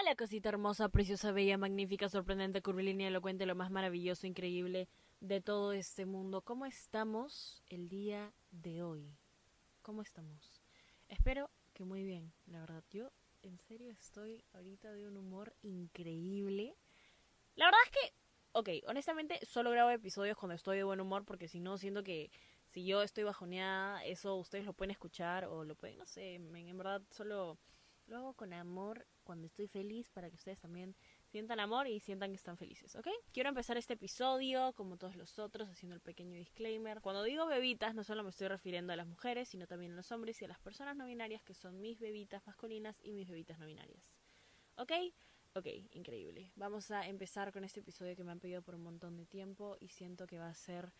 Hola cosita hermosa, preciosa, bella, magnífica, sorprendente, curvilínea, elocuente, lo más maravilloso, increíble de todo este mundo. ¿Cómo estamos el día de hoy? ¿Cómo estamos? Espero que muy bien, la verdad. Yo en serio estoy ahorita de un humor increíble. La verdad es que, ok, honestamente solo grabo episodios cuando estoy de buen humor porque si no siento que si yo estoy bajoneada, eso ustedes lo pueden escuchar o lo pueden, no sé, en verdad solo lo hago con amor cuando estoy feliz para que ustedes también sientan amor y sientan que están felices, ¿ok? Quiero empezar este episodio, como todos los otros, haciendo el pequeño disclaimer. Cuando digo bebitas, no solo me estoy refiriendo a las mujeres, sino también a los hombres y a las personas no binarias, que son mis bebitas masculinas y mis bebitas no binarias. ¿Ok? Ok, increíble. Vamos a empezar con este episodio que me han pedido por un montón de tiempo y siento que va a ser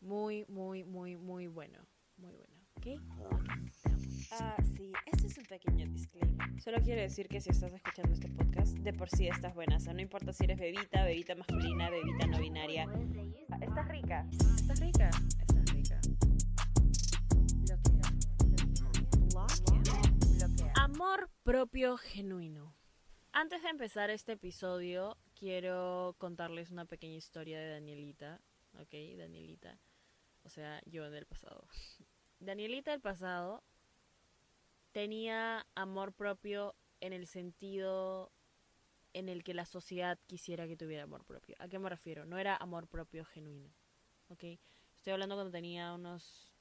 muy, muy, muy, muy bueno. Muy bueno. ¿Ok? Ah, sí, este es un pequeño disclaimer. Solo quiero decir que si estás escuchando este podcast, de por sí estás buena. O sea, no importa si eres bebita, bebita masculina, bebita no binaria. Estás rica. ¿Estás rica? Estás rica. Amor propio genuino. Antes de empezar este episodio, quiero contarles una pequeña historia de Danielita. ¿Ok? Danielita. O sea, yo en el pasado. Danielita del pasado tenía amor propio en el sentido en el que la sociedad quisiera que tuviera amor propio. ¿A qué me refiero? No era amor propio genuino. ¿Ok? Estoy hablando cuando tenía unos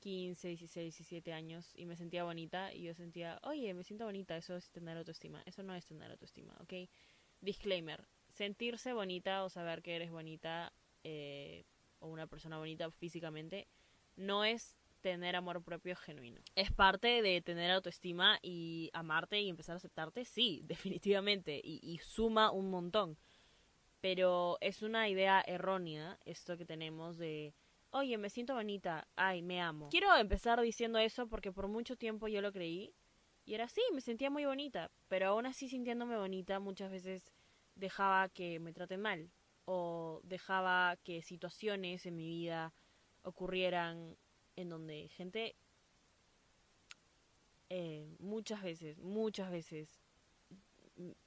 15, 16, 17 años y me sentía bonita y yo sentía, oye, me siento bonita, eso es tener autoestima. Eso no es tener autoestima, ¿ok? Disclaimer, sentirse bonita o saber que eres bonita eh, o una persona bonita físicamente no es tener amor propio genuino. ¿Es parte de tener autoestima y amarte y empezar a aceptarte? Sí, definitivamente. Y, suma un montón. Pero es una idea errónea esto que tenemos de, oye, me siento bonita, ay, me amo. Quiero empezar diciendo eso porque por mucho tiempo yo lo creí. Y era así, me sentía muy bonita. Pero aún así sintiéndome bonita muchas veces dejaba que me traten mal. O dejaba que situaciones en mi vida ocurrieran en donde gente eh, muchas veces, muchas veces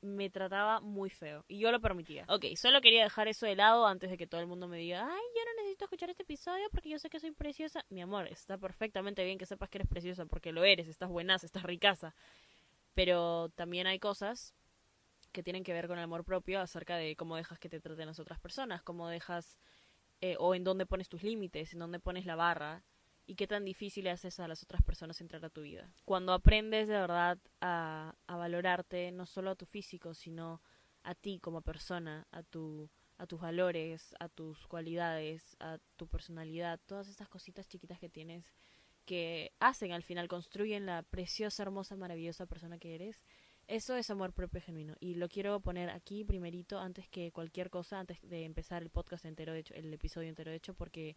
me trataba muy feo y yo lo permitía. Ok, solo quería dejar eso de lado antes de que todo el mundo me diga, ay, yo no necesito escuchar este episodio porque yo sé que soy preciosa. Mi amor, está perfectamente bien que sepas que eres preciosa porque lo eres, estás buenaza, estás ricaza. Pero también hay cosas que tienen que ver con el amor propio acerca de cómo dejas que te traten las otras personas, cómo dejas eh, o en dónde pones tus límites, en dónde pones la barra y qué tan difícil haces a las otras personas entrar a tu vida. Cuando aprendes de verdad a, a valorarte no solo a tu físico, sino a ti como persona, a tu a tus valores, a tus cualidades, a tu personalidad, todas estas cositas chiquitas que tienes que hacen al final, construyen la preciosa, hermosa, maravillosa persona que eres. Eso es amor propio genuino. Y lo quiero poner aquí primerito, antes que cualquier cosa, antes de empezar el podcast entero, de hecho, el episodio entero, de hecho, porque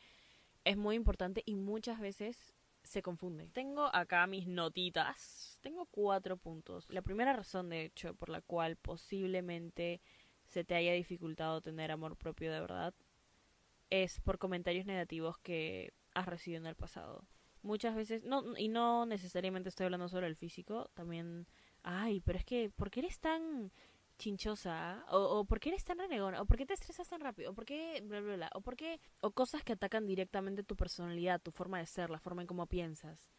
es muy importante y muchas veces se confunde. Tengo acá mis notitas. Tengo cuatro puntos. La primera razón, de hecho, por la cual posiblemente se te haya dificultado tener amor propio de verdad, es por comentarios negativos que has recibido en el pasado. Muchas veces, no, y no necesariamente estoy hablando sobre el físico, también, ay, pero es que, ¿por qué eres tan chinchosa o, o por qué eres tan renegona o por qué te estresas tan rápido o por qué bla bla bla o por qué o cosas que atacan directamente tu personalidad, tu forma de ser, la forma en cómo piensas.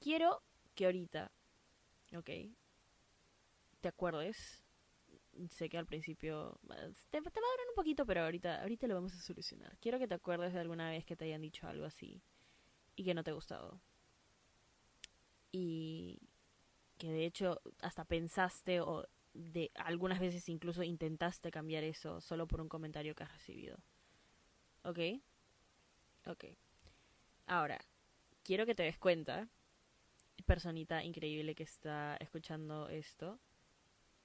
Quiero que ahorita, ¿ok? Te acuerdes. Sé que al principio te, te va a durar un poquito, pero ahorita, ahorita lo vamos a solucionar. Quiero que te acuerdes de alguna vez que te hayan dicho algo así y que no te ha gustado. Y que de hecho hasta pensaste o de algunas veces incluso intentaste cambiar eso solo por un comentario que has recibido. ¿Ok? Ok. Ahora, quiero que te des cuenta, personita increíble que está escuchando esto,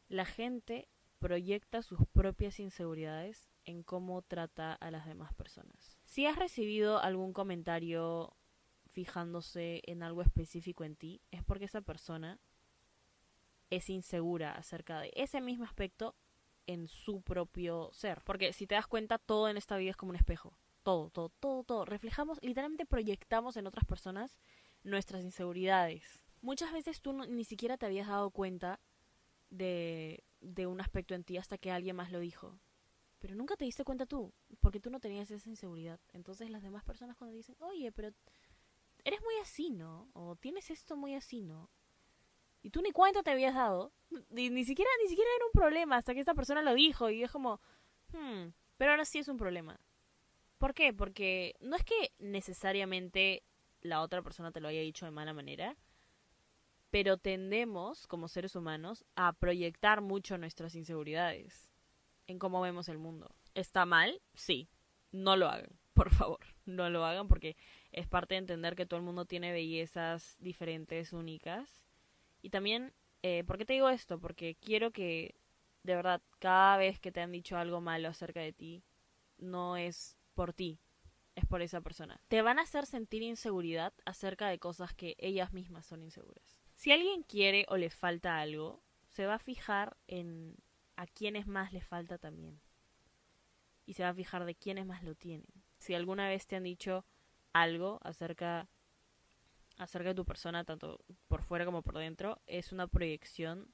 la gente proyecta sus propias inseguridades en cómo trata a las demás personas. Si has recibido algún comentario fijándose en algo específico en ti, es porque esa persona es insegura acerca de ese mismo aspecto en su propio ser. Porque si te das cuenta, todo en esta vida es como un espejo. Todo, todo, todo, todo. Reflejamos, literalmente proyectamos en otras personas nuestras inseguridades. Muchas veces tú ni siquiera te habías dado cuenta de, de un aspecto en ti hasta que alguien más lo dijo. Pero nunca te diste cuenta tú, porque tú no tenías esa inseguridad. Entonces las demás personas cuando dicen, oye, pero eres muy así, ¿no? O tienes esto muy así, ¿no? Y tú ni cuenta te habías dado. Ni, ni siquiera ni siquiera era un problema hasta que esta persona lo dijo y es como, hmm, pero ahora sí es un problema. ¿Por qué? Porque no es que necesariamente la otra persona te lo haya dicho de mala manera, pero tendemos, como seres humanos, a proyectar mucho nuestras inseguridades en cómo vemos el mundo. ¿Está mal? Sí. No lo hagan, por favor. No lo hagan porque es parte de entender que todo el mundo tiene bellezas diferentes, únicas. Y también, eh, ¿por qué te digo esto? Porque quiero que, de verdad, cada vez que te han dicho algo malo acerca de ti, no es por ti, es por esa persona. Te van a hacer sentir inseguridad acerca de cosas que ellas mismas son inseguras. Si alguien quiere o le falta algo, se va a fijar en a quienes más le falta también. Y se va a fijar de quiénes más lo tienen. Si alguna vez te han dicho algo acerca acerca de tu persona, tanto por fuera como por dentro, es una proyección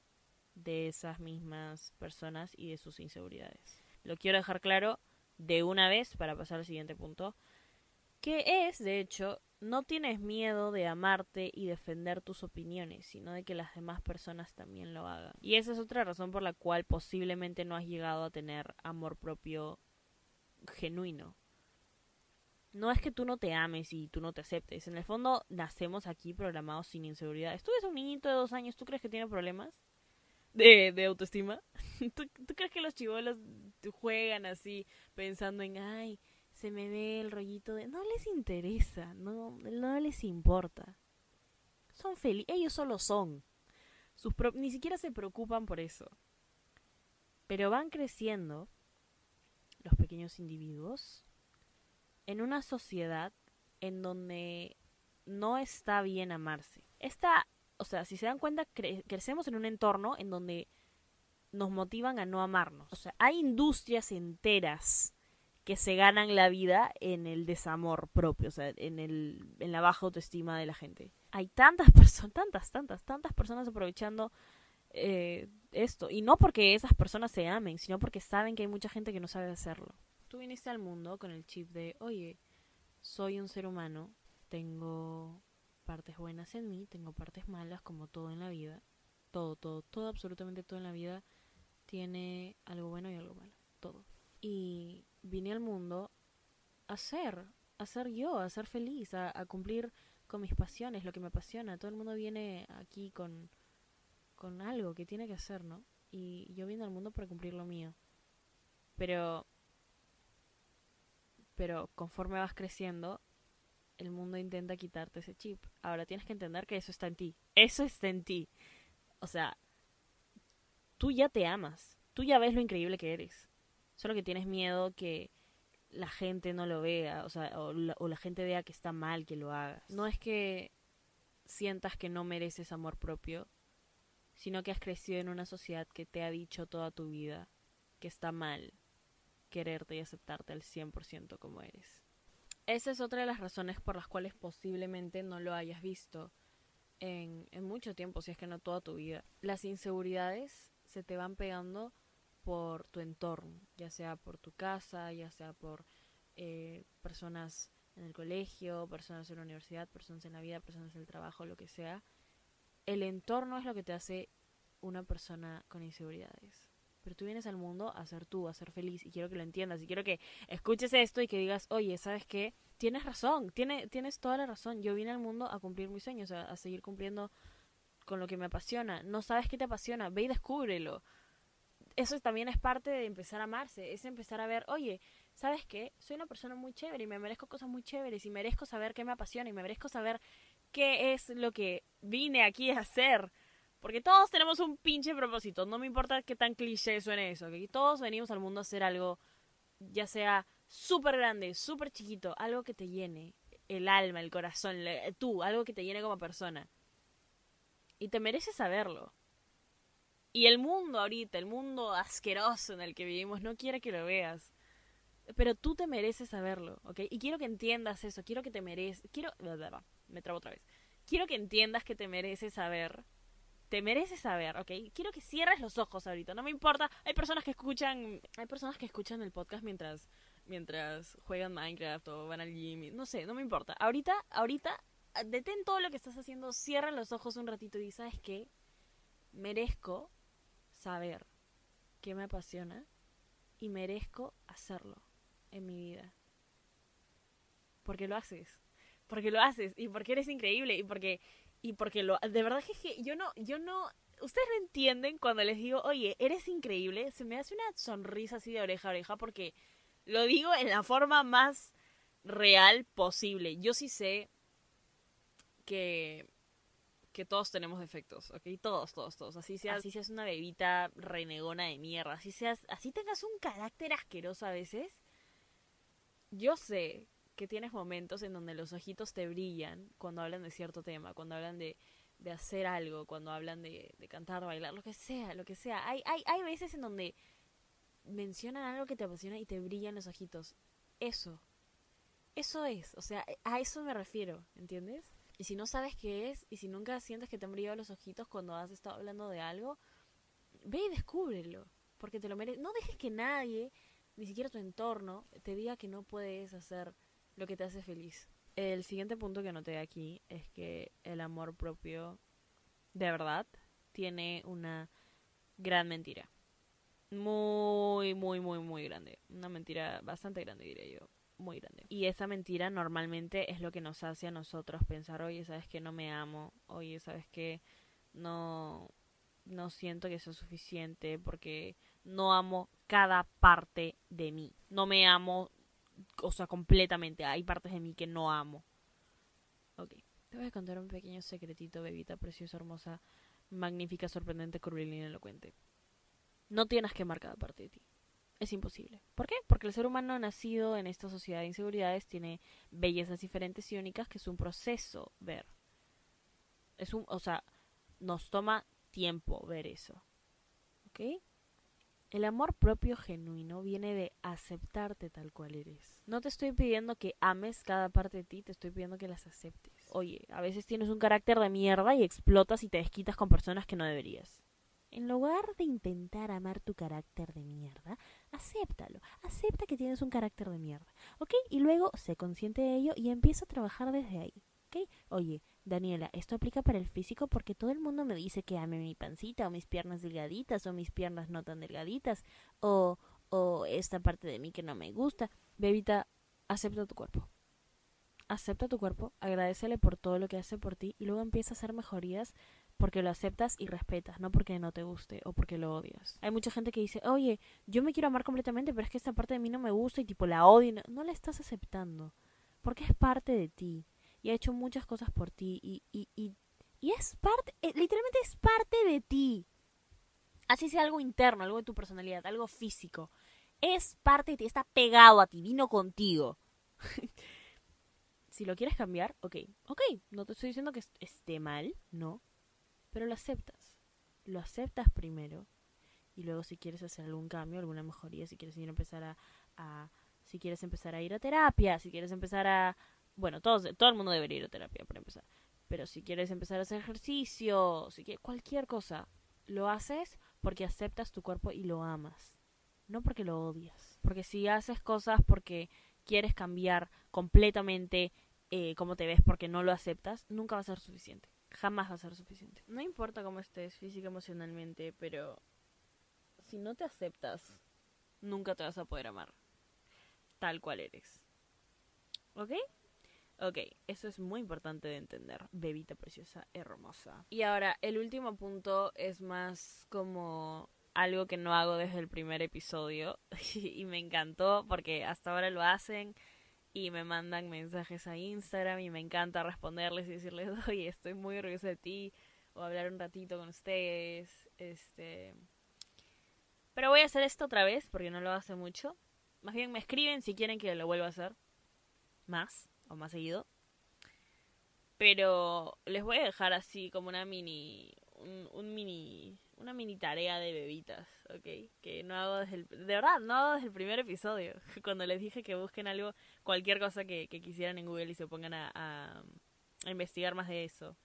de esas mismas personas y de sus inseguridades. Lo quiero dejar claro de una vez para pasar al siguiente punto, que es, de hecho, no tienes miedo de amarte y defender tus opiniones, sino de que las demás personas también lo hagan. Y esa es otra razón por la cual posiblemente no has llegado a tener amor propio genuino. No es que tú no te ames y tú no te aceptes. En el fondo, nacemos aquí programados sin inseguridad. ¿Tú ves un niñito de dos años? ¿Tú crees que tiene problemas de, de autoestima? ¿Tú, ¿Tú crees que los chivolos juegan así pensando en, ay, se me ve el rollito de... No les interesa, no, no les importa. Son felices, ellos solo son. Sus Ni siquiera se preocupan por eso. Pero van creciendo los pequeños individuos en una sociedad en donde no está bien amarse. Esta, o sea, si se dan cuenta, crecemos en un entorno en donde nos motivan a no amarnos. O sea, hay industrias enteras que se ganan la vida en el desamor propio, o sea, en, el, en la baja autoestima de la gente. Hay tantas personas, tantas, tantas, tantas personas aprovechando eh, esto. Y no porque esas personas se amen, sino porque saben que hay mucha gente que no sabe hacerlo. Tú viniste al mundo con el chip de, oye, soy un ser humano, tengo partes buenas en mí, tengo partes malas, como todo en la vida. Todo, todo, todo, absolutamente todo en la vida tiene algo bueno y algo malo. Todo. Y vine al mundo a ser, a ser yo, a ser feliz, a, cumplir con mis pasiones, lo que me apasiona. Todo el mundo viene aquí con, con algo que tiene que hacer, ¿no? Y yo vine al mundo para cumplir lo mío. Pero, pero conforme vas creciendo, el mundo intenta quitarte ese chip. Ahora tienes que entender que eso está en ti. Eso está en ti. O sea, tú ya te amas. Tú ya ves lo increíble que eres. Solo que tienes miedo que la gente no lo vea, o sea, o la, gente vea que está mal que lo hagas. No es que sientas que no mereces amor propio, sino que has crecido en una sociedad que te ha dicho toda tu vida que está mal quererte y aceptarte al 100% como eres. Esa es otra de las razones por las cuales posiblemente no lo hayas visto en, mucho tiempo, si es que no toda tu vida. Las inseguridades se te van pegando por tu entorno, ya sea por tu casa, ya sea por eh, personas en el colegio, personas en la universidad, personas en la vida, personas en el trabajo, lo que sea. El entorno es lo que te hace una persona con inseguridades. Pero tú vienes al mundo a ser tú, a ser feliz, y quiero que lo entiendas, y quiero que escuches esto y que digas, oye, ¿sabes qué? Tienes razón, tiene, tienes toda la razón. Yo vine al mundo a cumplir mis sueños, a, a seguir cumpliendo con lo que me apasiona. No sabes qué te apasiona, ve y descúbrelo eso también es parte de empezar a amarse, es empezar a ver, oye, ¿sabes qué? Soy una persona muy chévere y me merezco cosas muy chéveres y merezco saber qué me apasiona y me merezco saber qué es lo que vine aquí a hacer. Porque todos tenemos un pinche propósito, no me importa qué tan cliché suene eso, que todos venimos al mundo a hacer algo, ya sea súper grande, súper chiquito, algo que te llene el alma, el corazón, tú, algo que te llene como persona. Y te mereces saberlo. Y el mundo ahorita, el mundo asqueroso en el que vivimos, no quiere que lo veas. Pero tú te mereces saberlo, ¿ok? Y quiero que entiendas eso, quiero que te mereces... Quiero... Me trabo otra vez. Quiero que entiendas que te mereces saber te mereces saber, ¿ok? Quiero que cierres los ojos ahorita, no me importa. Hay personas que escuchan, hay personas que escuchan el podcast mientras mientras juegan Minecraft o van al gym, no sé, no me importa. Ahorita, ahorita detén todo lo que estás haciendo, cierra los ojos un ratito y ¿sabes qué? Merezco saber qué me apasiona y merezco hacerlo en mi vida. Porque lo haces. Porque lo haces y porque eres increíble y porque y porque lo de verdad es que yo no yo no ustedes no entienden cuando les digo, "Oye, eres increíble." Se me hace una sonrisa así de oreja a oreja porque lo digo en la forma más real posible. Yo sí sé que que todos tenemos defectos, ¿ok? Todos, todos, todos. Así seas, así seas una bebita renegona de mierda, así seas, así tengas un carácter asqueroso a veces. Yo sé que tienes momentos en donde los ojitos te brillan cuando hablan de cierto tema, cuando hablan de, de hacer algo, cuando hablan de, de cantar, bailar, lo que sea, lo que sea. Hay, hay, hay veces en donde mencionan algo que te apasiona y te brillan los ojitos. Eso. Eso es. O sea, a eso me refiero, ¿entiendes? Y si no sabes qué es, y si nunca sientes que te han brillado los ojitos cuando has estado hablando de algo, ve y descúbrelo. Porque te lo mereces. No dejes que nadie, ni siquiera tu entorno, te diga que no puedes hacer lo que te hace feliz. El siguiente punto que noté aquí es que el amor propio, de verdad, tiene una gran mentira. Muy, muy, muy, muy grande. Una mentira bastante grande, diría yo muy grande. Y esa mentira normalmente es lo que nos hace a nosotros pensar, oye, sabes que no me amo, oye, sabes que no, no siento que sea suficiente porque no amo cada parte de mí. No me amo, o sea, completamente. Hay partes de mí que no amo. Ok, te voy a contar un pequeño secretito, bebita preciosa, hermosa, magnífica, sorprendente, curvilínea, elocuente. No tienes que amar cada parte de ti es imposible. ¿Por qué? Porque el ser humano nacido en esta sociedad de inseguridades tiene bellezas diferentes y únicas que es un proceso ver. Es un, o sea, nos toma tiempo ver eso. ¿Ok? El amor propio genuino viene de aceptarte tal cual eres. No te estoy pidiendo que ames cada parte de ti, te estoy pidiendo que las aceptes. Oye, a veces tienes un carácter de mierda y explotas y te desquitas con personas que no deberías. En lugar de intentar amar tu carácter de mierda, acéptalo. Acepta que tienes un carácter de mierda. ¿Ok? Y luego sé consciente de ello y empieza a trabajar desde ahí. ¿Ok? Oye, Daniela, esto aplica para el físico porque todo el mundo me dice que ame mi pancita o mis piernas delgaditas o mis piernas no tan delgaditas o, o esta parte de mí que no me gusta. Bebita, acepta tu cuerpo. Acepta tu cuerpo, agradecele por todo lo que hace por ti y luego empieza a hacer mejorías porque lo aceptas y respetas, no porque no te guste o porque lo odias. Hay mucha gente que dice, oye, yo me quiero amar completamente, pero es que esta parte de mí no me gusta y tipo la odio. No, no la estás aceptando, porque es parte de ti y ha hecho muchas cosas por ti y, y, y, es parte, eh, literalmente es parte de ti. Así sea algo interno, algo de tu personalidad, algo físico. Es parte de ti, está pegado a ti, vino contigo. si lo quieres cambiar, ok, ok, no te estoy diciendo que esté mal, no, pero lo aceptas. Lo aceptas primero y luego si quieres hacer algún cambio, alguna mejoría, si quieres ir a empezar a, a si quieres empezar a ir a terapia, si quieres empezar a bueno, todos, todo el mundo debería ir a terapia para empezar. Pero si quieres empezar a hacer ejercicio, si quieres, cualquier cosa, lo haces porque aceptas tu cuerpo y lo amas, no porque lo odias. Porque si haces cosas porque quieres cambiar completamente eh, cómo te ves porque no lo aceptas, nunca va a ser suficiente jamás va a ser suficiente. No importa cómo estés física, emocionalmente, pero si no te aceptas, nunca te vas a poder amar tal cual eres. ¿Ok? Ok, eso es muy importante de entender, bebita preciosa, hermosa. Y ahora, el último punto es más como algo que no hago desde el primer episodio y me encantó porque hasta ahora lo hacen y me mandan mensajes a Instagram y me encanta responderles y decirles, oye, estoy muy orgullosa de ti o hablar un ratito con ustedes. Este... Pero voy a hacer esto otra vez porque no lo hace mucho. Más bien me escriben si quieren que lo vuelva a hacer más o más seguido. Pero les voy a dejar así como una mini un, mini una mini tarea de bebitas, ¿ok? Que no hago desde el... De verdad, no hago desde el primer episodio. Cuando les dije que busquen algo, cualquier cosa que, quisieran en Google y se pongan a, investigar más de eso.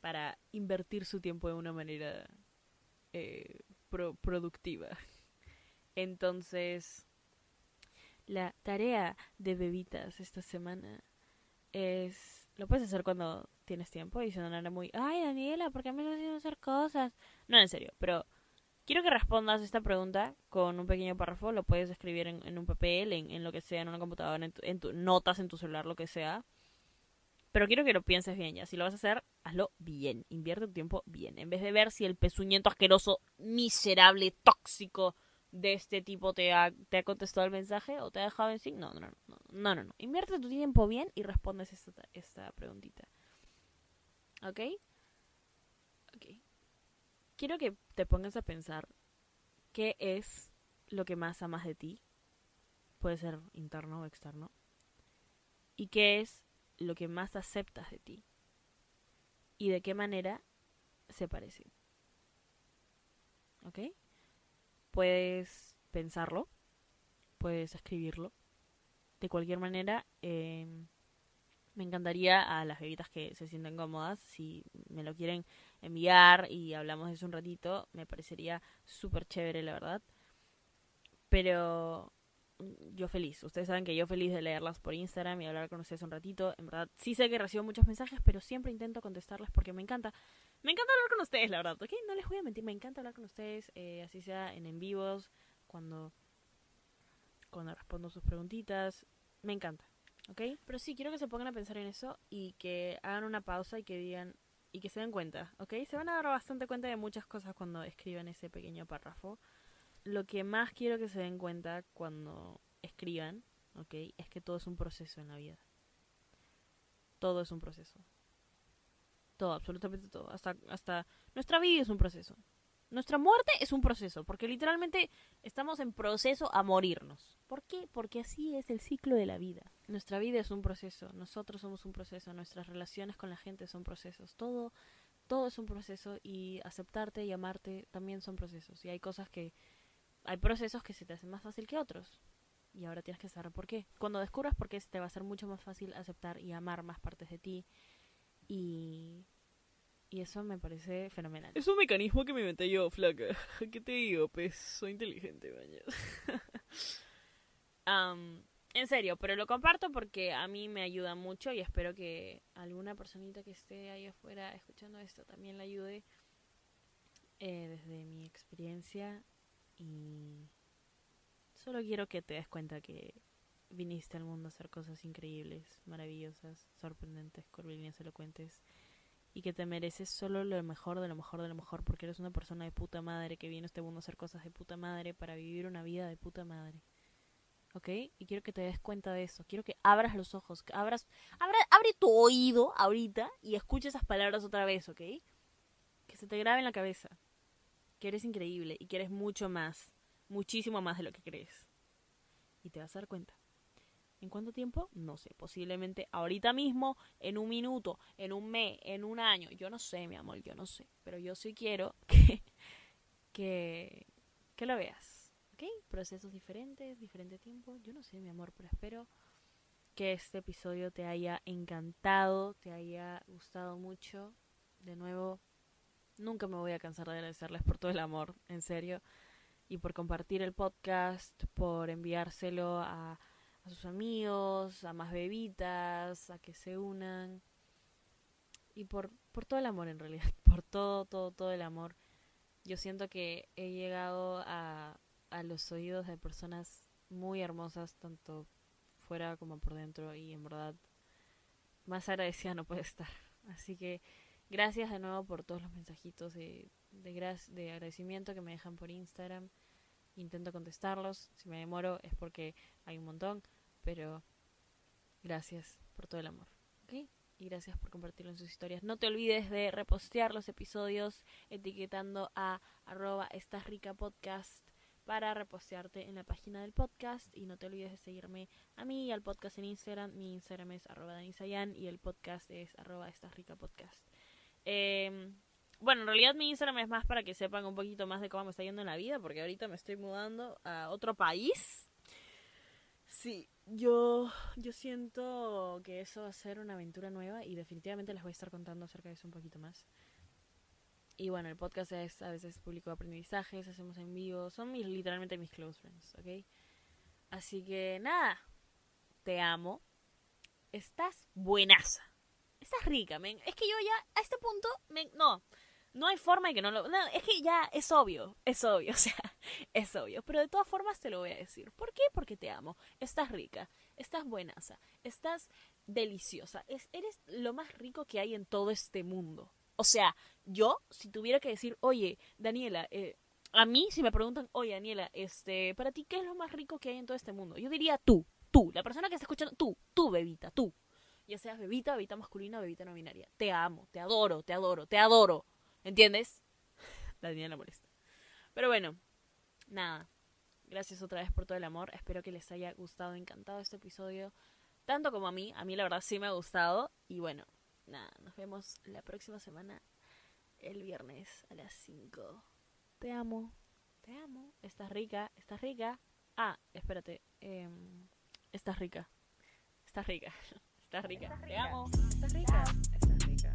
para invertir su tiempo de una manera eh, productiva. Entonces, la tarea de bebitas esta semana es... Lo puedes hacer cuando tienes tiempo y no muy... Ay, Daniela, ¿por qué me estás haciendo hacer cosas? No, en serio, pero quiero que respondas esta pregunta con un pequeño párrafo. Lo puedes escribir en, un papel, en, lo que sea, en una computadora, en, en tu, notas, en tu celular, lo que sea. Pero quiero que lo pienses bien ya. Si lo vas a hacer, hazlo bien. Invierte tu tiempo bien. En vez de ver si el pezuñento asqueroso, miserable, tóxico de este tipo te ha, te ha contestado el mensaje o te ha dejado en sí. No, no, no, no, no, no. Invierte tu tiempo bien y respondes esta, esta preguntita. ¿Ok? Ok. Quiero que te pongas a pensar qué es lo que más amas de ti. Puede ser interno o externo. Y qué es lo que más aceptas de ti y de qué manera se parece. ¿Ok? Puedes pensarlo, puedes escribirlo. De cualquier manera, em, me encantaría a las bebitas que se sienten cómodas, si me lo quieren enviar y hablamos de eso un ratito, me parecería súper chévere, la verdad. Pero yo feliz. Ustedes saben que yo feliz de leerlas por Instagram y hablar con ustedes un ratito. En verdad, sí sé que recibo muchos mensajes, pero siempre intento contestarles porque me encanta. Me encanta hablar con ustedes, la verdad, ¿ok? No les voy a mentir, me encanta hablar con ustedes, eh, así sea en en vivos, cuando, cuando respondo sus preguntitas. Me encanta, ¿ok? Pero sí, quiero que se pongan a pensar en eso y que hagan una pausa y que digan, y que se den cuenta, ¿ok? Se van a dar bastante cuenta de muchas cosas cuando escriban ese pequeño párrafo lo que más quiero que se den cuenta cuando escriban, ¿ok? Es que todo es un proceso en la vida. Todo es un proceso. Todo, absolutamente todo. Hasta, hasta nuestra vida es un proceso. Nuestra muerte es un proceso, porque literalmente estamos en proceso a morirnos. ¿Por qué? Porque así es el ciclo de la vida. Nuestra vida es un proceso, nosotros somos un proceso, nuestras relaciones con la gente son procesos. Todo, todo es un proceso y aceptarte y amarte también son procesos. Y hay cosas que hay procesos que se te hacen más fácil que otros. Y ahora tienes que saber por qué. Cuando descubras por qué, te va a ser mucho más fácil aceptar y amar más partes de ti. Y, y eso me parece fenomenal. Es un mecanismo que me inventé yo, flaca. ¿Qué te digo? Pues soy inteligente, bañas. um, en serio, pero lo comparto porque a mí me ayuda mucho y espero que alguna personita que esté ahí afuera escuchando esto también le ayude. Eh, desde mi experiencia y solo quiero que te des cuenta que viniste al mundo a hacer cosas increíbles, maravillosas, sorprendentes, curvilíneas, elocuentes y que te mereces solo lo mejor de lo mejor de lo mejor porque eres una persona de puta madre que viene a este mundo a hacer cosas de puta madre para vivir una vida de puta madre. ¿Ok? Y quiero que te des cuenta de eso. Quiero que abras los ojos, que abras, abre tu oído ahorita y escuche esas palabras otra vez, ¿ok? Que se te grabe en la cabeza que eres increíble y que eres mucho más, muchísimo más de lo que crees. Y te vas a dar cuenta. ¿En cuánto tiempo? No sé, posiblemente ahorita mismo, en un minuto, en un mes, en un año. Yo no sé, mi amor, yo no sé. Pero yo sí quiero que, que, lo veas. ¿Ok? Procesos diferentes, diferente tiempo. Yo no sé, mi amor, pero espero que este episodio te haya encantado, te haya gustado mucho. De nuevo, Nunca me voy a cansar de agradecerles por todo el amor, en serio, y por compartir el podcast, por enviárselo a, a sus amigos, a más bebitas, a que se unan, y por, por todo el amor en realidad, por todo, todo, todo el amor. Yo siento que he llegado a, a los oídos de personas muy hermosas, tanto fuera como por dentro, y en verdad, más agradecida no puede estar. Así que Gracias de nuevo por todos los mensajitos de, de, de agradecimiento que me dejan por Instagram. Intento contestarlos. Si me demoro es porque hay un montón. Pero gracias por todo el amor. ¿Ok? Y gracias por compartirlo en sus historias. No te olvides de repostear los episodios etiquetando a arroba estás rica podcast para repostearte en la página del podcast y no te olvides de seguirme a mí y al podcast en Instagram. Mi Instagram es arroba danisayan y el podcast es arroba estás rica podcast. Eh, bueno, en realidad mi Instagram es más para que sepan un poquito más de cómo me está yendo en la vida, porque ahorita me estoy mudando a otro país. Sí, yo, yo siento que eso va a ser una aventura nueva y definitivamente les voy a estar contando acerca de eso un poquito más. Y bueno, el podcast es a veces público de aprendizajes, hacemos en vivo, son mis, literalmente mis close friends, ¿ok? Así que nada, te amo. Estás buenaza. Estás rica, men. Es que yo ya, a este punto, men, no, no hay forma de que no lo... No, es que ya es obvio, es obvio, o sea, es obvio. Pero de todas formas te lo voy a decir. ¿Por qué? Porque te amo. Estás rica, estás buenaza, estás deliciosa. Es, eres lo más rico que hay en todo este mundo. O sea, yo, si tuviera que decir, oye, Daniela, eh, a mí, si me preguntan, oye, Daniela, este, para ti, ¿qué es lo más rico que hay en todo este mundo? Yo diría tú, tú, la persona que está escuchando, tú, tú, bebita, tú. Ya seas bebita, bebita masculina, bebita no binaria. Te amo, te adoro, te adoro, te adoro. ¿Entiendes? Daniela molesta. Pero bueno, nada. Gracias otra vez por todo el amor. Espero que les haya gustado, encantado este episodio. Tanto como a mí. A mí la verdad sí me ha gustado. Y bueno, nada. Nos vemos la próxima semana. El viernes a las 5. Te amo. Te amo. Estás rica. Estás rica. Ah, espérate. em, estás rica. Estás rica. Estás rica. Te amo. Estás rica. Estás rica.